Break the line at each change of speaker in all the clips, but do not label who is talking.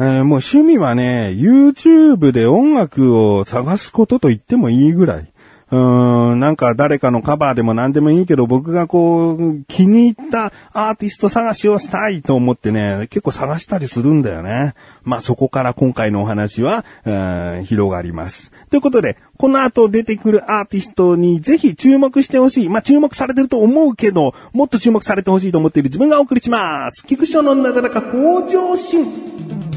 えーもう趣味はね、YouTube で音楽を探すことと言ってもいいぐらい。うーん、なんか誰かのカバーでも何でもいいけど、僕がこう、気に入ったアーティスト探しをしたいと思ってね、結構探したりするんだよね。まあそこから今回のお話は、うん広がります。ということで、この後出てくるアーティストにぜひ注目してほしい。まあ注目されてると思うけど、もっと注目されてほしいと思っている自分がお送りします。菊池のなだらか向上心。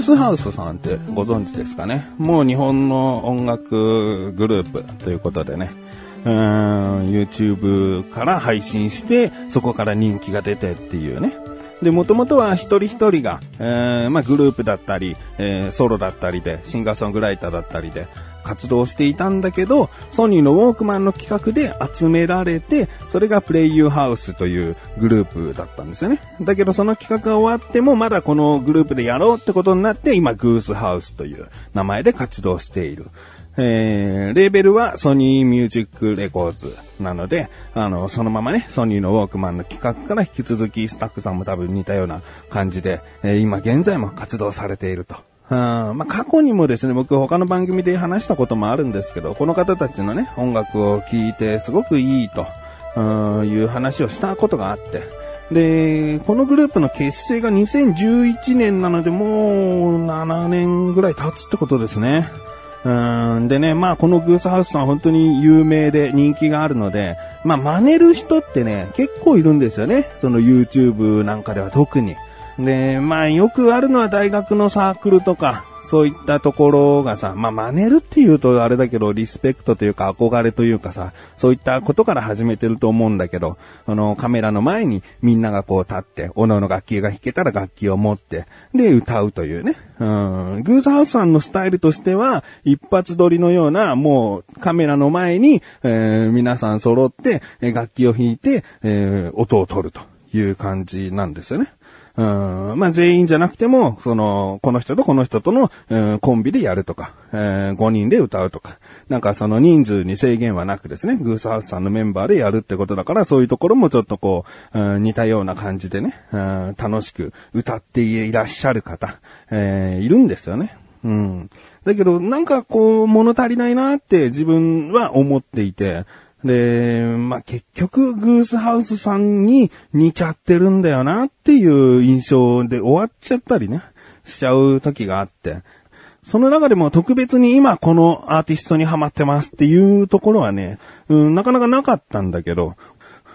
ースハウスさんってご存知ですかね？もう日本の音楽グループということでね、うん YouTube から配信して、そこから人気が出てっていうね。で、もともとは一人一人が、えーまあ、グループだったり、えーソロだったりで、シンガーソングライターだったりで、活動していたんだけど、ソニーのウォークマンの企画で集められて、それがプレイユーハウスというグループだったんですよね。だけどその企画が終わっても、まだこのグループでやろうってことになって、今、グースハウスという名前で活動している。えー、レーベルはソニーミュージックレコーズなので、あの、そのままね、ソニーのウォークマンの企画から引き続きスタッフさんも多分似たような感じで、えー今現在も活動されていると。うんまあ、過去にもですね、僕他の番組で話したこともあるんですけど、この方たちのね、音楽を聴いてすごくいいと、いう話をしたことがあって、で、このグループの結成が2011年なので、もう7年ぐらい経つってことですね。うんでね、まあこのグースハウスさん本当に有名で人気があるので、まあ真似る人ってね、結構いるんですよね。その YouTube なんかでは特に。で、まあよくあるのは大学のサークルとか、そういったところがさ、まあ真似るっていうとあれだけど、リスペクトというか憧れというかさ、そういったことから始めてると思うんだけど、あの、カメラの前にみんながこう立って、おのの楽器が弾けたら楽器を持って、で、歌うというね。うん。グースハウスさんのスタイルとしては、一発撮りのような、もうカメラの前に、えー皆さん揃って、楽器を弾いて、えー音を取るという感じなんですよね。うんまあ全員じゃなくても、その、この人とこの人との、うんコンビでやるとか、えー5人で歌うとか、なんかその人数に制限はなくですね、グースハウスさんのメンバーでやるってことだから、そういうところもちょっとこう、うん似たような感じでね、うん楽しく歌っていらっしゃる方、えーいるんですよね。うん。だけど、なんかこう、物足りないなって自分は思っていて、で、まあ、結局、グースハウスさんに似ちゃってるんだよなっていう印象で終わっちゃったりね、しちゃう時があって、その中でも特別に今このアーティストにハマってますっていうところはね、うん、なかなかなかったんだけど、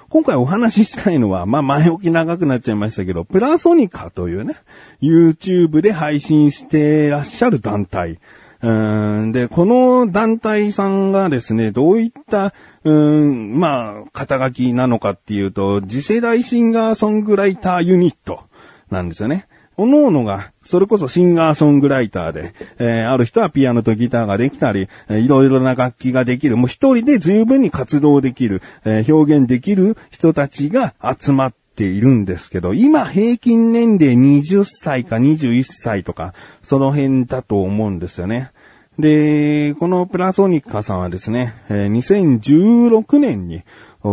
今回お話ししたいのは、まあ、前置き長くなっちゃいましたけど、プラソニカというね、YouTube で配信してらっしゃる団体。うんで、この団体さんがですね、どういった、うん、まあ、肩書きなのかっていうと、次世代シンガーソングライターユニットなんですよね。おのおのが、それこそシンガーソングライターで、えーある人はピアノとギターができたり、えーいろいろな楽器ができる、もう一人で十分に活動できる、えー表現できる人たちが集まっているんですけど、今平均年齢20歳か21歳とか、その辺だと思うんですよね。で、このプラソニカさんはですね、え2016年に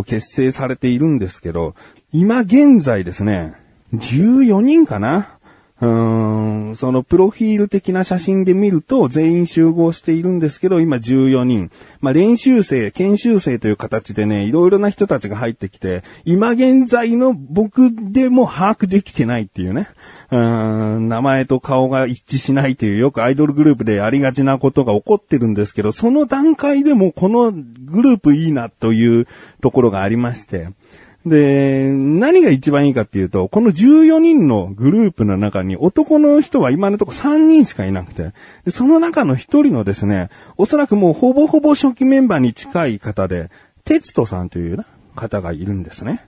結成されているんですけど、今現在ですね、14人かなん、そのプロフィール的な写真で見ると全員集合しているんですけど、今14人。まあ、練習生、研修生という形でね、いろいろな人たちが入ってきて、今現在の僕でも把握できてないっていうね。うん、名前と顔が一致しないというよくアイドルグループでありがちなことが起こってるんですけど、その段階でもこのグループいいなというところがありまして、で、何が一番いいかっていうと、この14人のグループの中に男の人は今のところ3人しかいなくて、その中の1人のですね、おそらくもうほぼほぼ初期メンバーに近い方で、テツトさんというな方がいるんですね。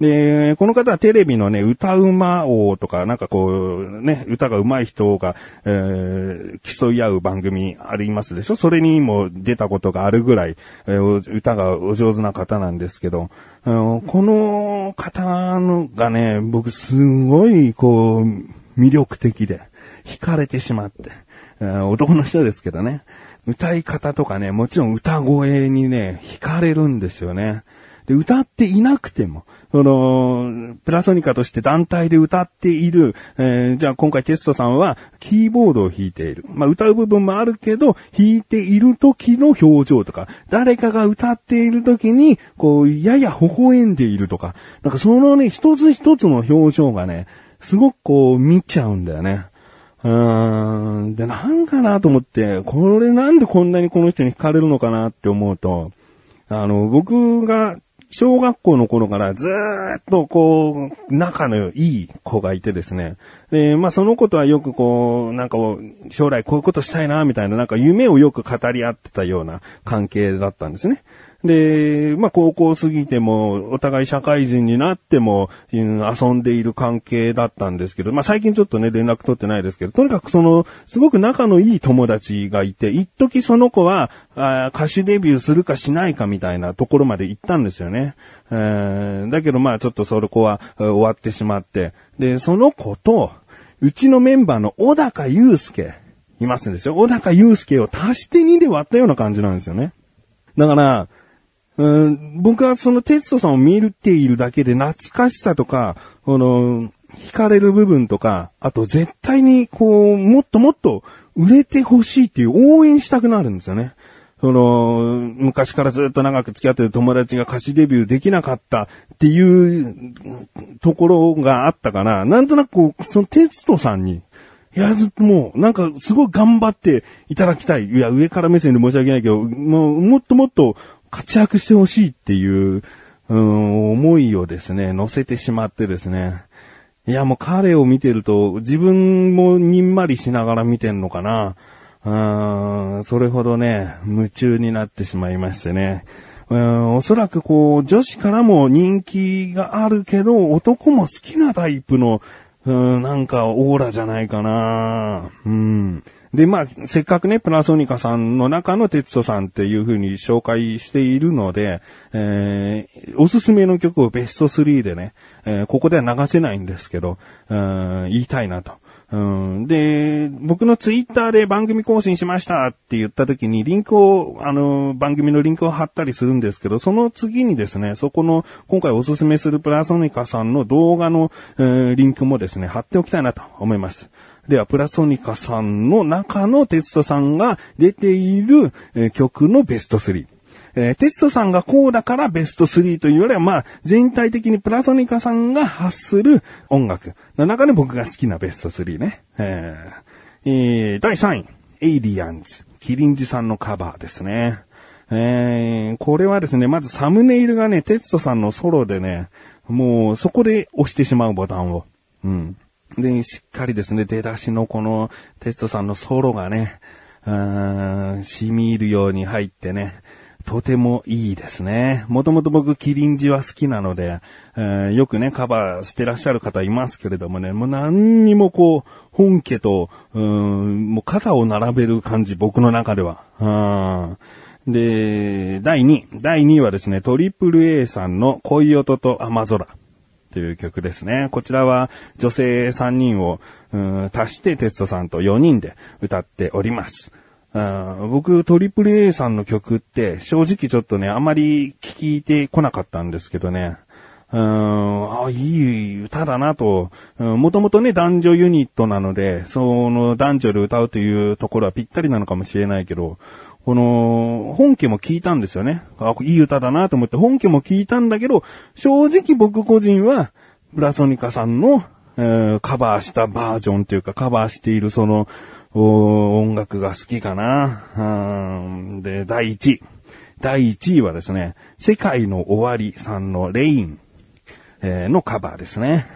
で、この方はテレビのね、歌うま王とか、なんかこう、ね、歌が上手い人が、えー競い合う番組ありますでしょ？それにも出たことがあるぐらい、えー歌がお上手な方なんですけど、この方のがね、僕すごい、こう、魅力的で、惹かれてしまって、男の人ですけどね、歌い方とかね、もちろん歌声にね、惹かれるんですよね。で、歌っていなくても、その、プラソニカとして団体で歌っている、えー、じゃあ今回テストさんはキーボードを弾いている。まあ歌う部分もあるけど、弾いている時の表情とか、誰かが歌っている時に、こう、やや微笑んでいるとか、なんかそのね、一つ一つの表情がね、すごくこう見ちゃうんだよね。うーん。で、なんかなと思って、これなんでこんなにこの人に惹かれるのかなって思うと、あの、僕が小学校の頃からずーっとこう、仲のいい子がいてですね。で、まあその子とはよくこう、なんか将来こういうことしたいな、みたいななんか夢をよく語り合ってたような関係だったんですね。で、まあ、高校過ぎても、お互い社会人になっても、遊んでいる関係だったんですけど、まあ、最近ちょっとね、連絡取ってないですけど、とにかくその、すごく仲のいい友達がいて、一時その子は、あ歌手デビューするかしないかみたいなところまで行ったんですよね。えー、だけどまあちょっとその子は終わってしまって、で、その子と、うちのメンバーの小高祐介、いますんですよ。小高祐介を足して2で割ったような感じなんですよね。だから、うん、僕はそのテストさんを見るっているだけで懐かしさとか、この、惹かれる部分とか、あと絶対にこう、もっともっと売れてほしいっていう応援したくなるんですよね。その、昔からずっと長く付き合ってる友達が歌詞デビューできなかったっていうところがあったから、なんとなくこう、そのテストさんに、いや、もう、なんか、すごい頑張っていただきたい。いや、上から目線で申し訳ないけど、もう、もっともっと活躍してほしいっていう、うん、思いをですね、乗せてしまってですね。いや、もう彼を見てると、自分もにんまりしながら見てんのかな。うん、それほどね、夢中になってしまいましてね。うん、おそらくこう、女子からも人気があるけど、男も好きなタイプの、うん、なんかオーラじゃないかな。うん。で、まあ、せっかくね、プラソニカさんの中のテツトさんっていう風に紹介しているので、えー、おすすめの曲をベスト3でね、えー、ここでは流せないんですけど、うん、言いたいなと。うん、で、僕のツイッターで番組更新しましたって言った時にリンクを、あの、番組のリンクを貼ったりするんですけど、その次にですね、そこの、今回おすすめするプラソニカさんの動画の、えー、リンクもですね、貼っておきたいなと思います。では、プラソニカさんの中のテストさんが出ている、えー、曲のベスト3。えー、テストさんがこうだからベスト3というよりは、まあ、全体的にプラソニカさんが発する音楽の中で僕が好きなベスト3ね。えー、えー、第3位、エイリアンズ、キリンジさんのカバーですね。えー、これはですね、まずサムネイルがね、テストさんのソロでね、もうそこで押してしまうボタンを。うん。で、しっかりですね、出だしのこのテストさんのソロがね、うーん、染み入るように入ってね、とてもいいですね。もともと僕、キリンジは好きなので、えー、よくね、カバーしてらっしゃる方いますけれどもね、もう何にもこう、本家と、うん、もう肩を並べる感じ、僕の中では。で、第2位。第2位はですね、トリプル A さんの恋音と雨空という曲ですね。こちらは女性3人を、うん、足してテストさんと4人で歌っております。僕、トリプル A さんの曲って、正直ちょっとね、あまり聴いてこなかったんですけどね。うん、あ、いい歌だなと。もともとね、男女ユニットなので、その男女で歌うというところはぴったりなのかもしれないけど、この、本家も聞いたんですよね。あ、いい歌だなと思って本家も聞いたんだけど、正直僕個人は、ブラソニカさんの、え、カバーしたバージョンというか、カバーしているその、音楽が好きかな。で、第1位。第1位はですね、世界の終わりさんのレイン、え、のカバーですね。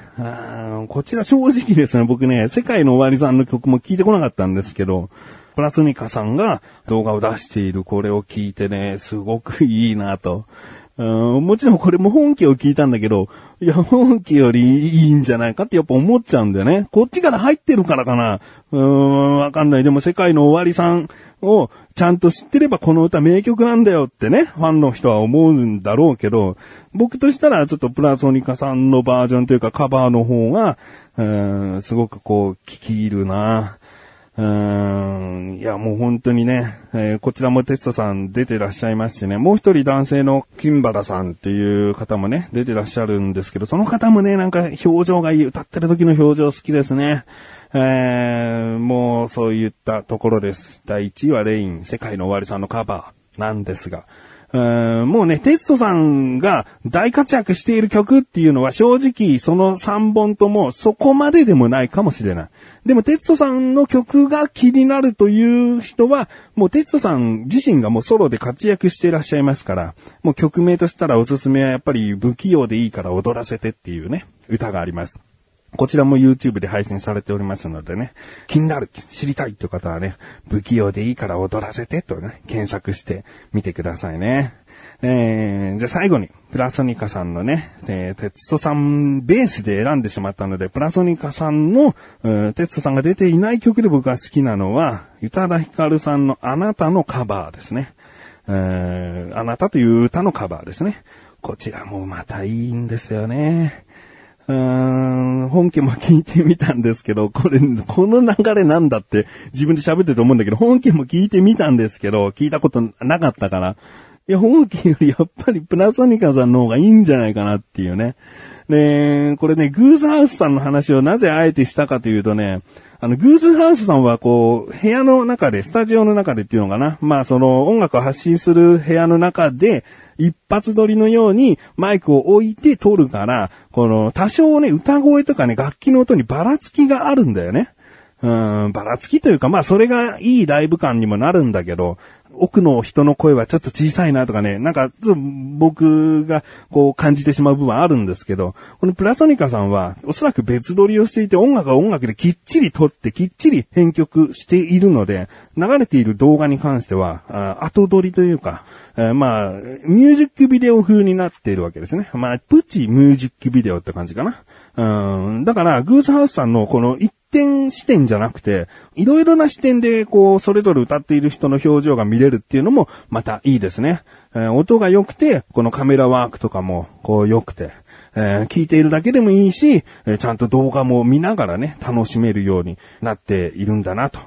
こちら正直ですね、僕ね、世界の終わりさんの曲も聞いてこなかったんですけど、プラスニカさんが動画を出しているこれを聞いてね、すごくいいなと。うんもちろんこれも本家を聞いたんだけど、いや、本家よりいいんじゃないかってやっぱ思っちゃうんだよね。こっちから入ってるからかな。うーん、わかんない。でも世界の終わりさんを、ちゃんと知ってればこの歌名曲なんだよってね、ファンの人は思うんだろうけど、僕としたらちょっとプラソニカさんのバージョンというかカバーの方が、うん、すごくこう、聞き入るなうーん、いや、もう本当にね、えー、こちらもテストさん出てらっしゃいますしね、もう一人男性の金原さんっていう方もね、出てらっしゃるんですけど、その方もね、なんか表情がいい、歌ってる時の表情好きですね。えー、もうそういったところです。第1位はレイン、世界の終わりさんのカバーなんですが、もうね、テストさんが大活躍している曲っていうのは正直その3本ともそこまででもないかもしれない。でも、テツトさんの曲が気になるという人は、もうテツトさん自身がもうソロで活躍していらっしゃいますから、もう曲名としたらおすすめはやっぱり不器用でいいから踊らせてっていうね、歌があります。こちらも YouTube で配信されておりますのでね、気になる、知りたいっていう方はね、不器用でいいから踊らせてとね、検索してみてくださいね。えー、じゃあ最後に、プラソニカさんのね、えー、テツトさんベースで選んでしまったので、プラソニカさんの、えテツトさんが出ていない曲で僕が好きなのは、宇多田ヒカルさんのあなたのカバーですね。えー、あなたという歌のカバーですね。こちらもまたいいんですよね。本家も聞いてみたんですけど、これ、この流れなんだって自分で喋ってると思うんだけど、本家も聞いてみたんですけど、聞いたことなかったから、いや、本家よりやっぱりプラソニカさんの方がいいんじゃないかなっていうね。で、これね、グースハウスさんの話をなぜあえてしたかというとね、あの、グースハウスさんはこう、部屋の中で、スタジオの中でっていうのかな。まあ、その音楽を発信する部屋の中で、一発撮りのようにマイクを置いて撮るから、この多少ね、歌声とかね、楽器の音にばらつきがあるんだよね。うん、ばらつきというか、まあそれがいいライブ感にもなるんだけど、奥の人の声はちょっと小さいなとかね、なんか、僕がこう感じてしまう部分あるんですけど、このプラソニカさんはおそらく別撮りをしていて音楽は音楽できっちり撮ってきっちり編曲しているので、流れている動画に関しては、後撮りというか、えまあ、ミュージックビデオ風になっているわけですね。まあ、プチミュージックビデオって感じかな。うん、だから、グースハウスさんのこの一点視点じゃなくて、いろいろな視点で、こう、それぞれ歌っている人の表情が見れるっていうのも、またいいですね。えー、音が良くて、このカメラワークとかも、こう、良くて、えー、聞いているだけでもいいし、えー、ちゃんと動画も見ながらね、楽しめるようになっているんだな、と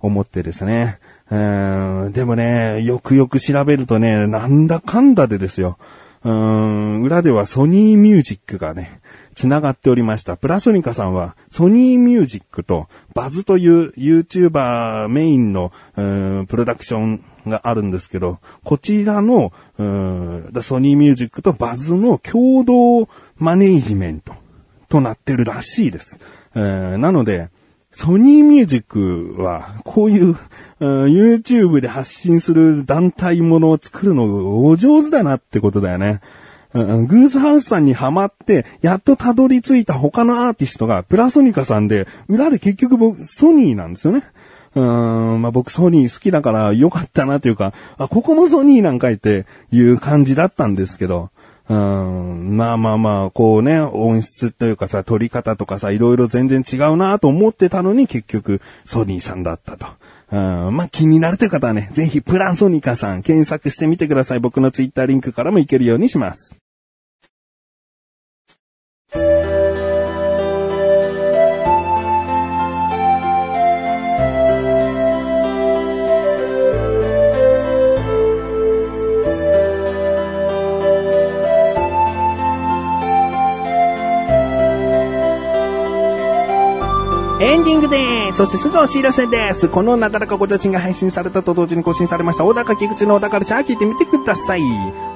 思ってですね。えー、でもね、よくよく調べるとね、なんだかんだでですよ。うん、裏ではソニーミュージックがね、繋がっておりました。プラソニカさんは、ソニーミュージックとバズという YouTuber メインの、プロダクションがあるんですけど、こちらの、ソニーミュージックとバズの共同マネージメントとなってるらしいです。えなので、ソニーミュージックは、こういう、YouTube で発信する団体ものを作るのお上手だなってことだよね。グースハウスさんにハマって、やっとたどり着いた他のアーティストがプラソニカさんで、裏で結局僕、ソニーなんですよね。うん、まあ、僕ソニー好きだから良かったなというか、あ、ここもソニーなんかいっていう感じだったんですけど、うん、まあまあまあ、こうね、音質というかさ、撮り方とかさ、いろいろ全然違うなと思ってたのに結局ソニーさんだったと。うん、まあ気になるという方はね、ぜひプランソニカさん検索してみてください。僕のツイッターリンクからもいけるようにします。ンディングです。そしてすぐお知らせです。このなだらかごちゃちんが配信されたと同時に更新されました、小高菊池の小高でさ、聞いてみてください。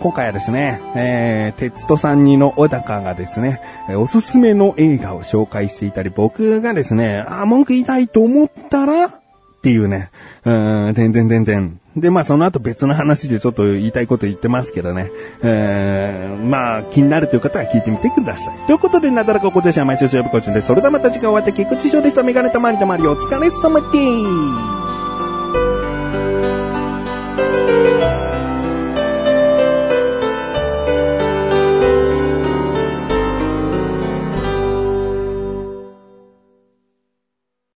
今回はですね、えー、鉄と三人の小高がですね、おすすめの映画を紹介していたり、僕がですね、あ、文句言いたいと思ったら、っていうね、うん、てんてんてんてん。で、まあその後別の話でちょっと言いたいこと言ってますけどね。うー、まあ気になるという方は聞いてみてください。ということで、なだらかこちゃしは毎週曜日こちらで、それではまた次回お会いでき、菊池翔でした。メガネたまりたまりお疲れ様です。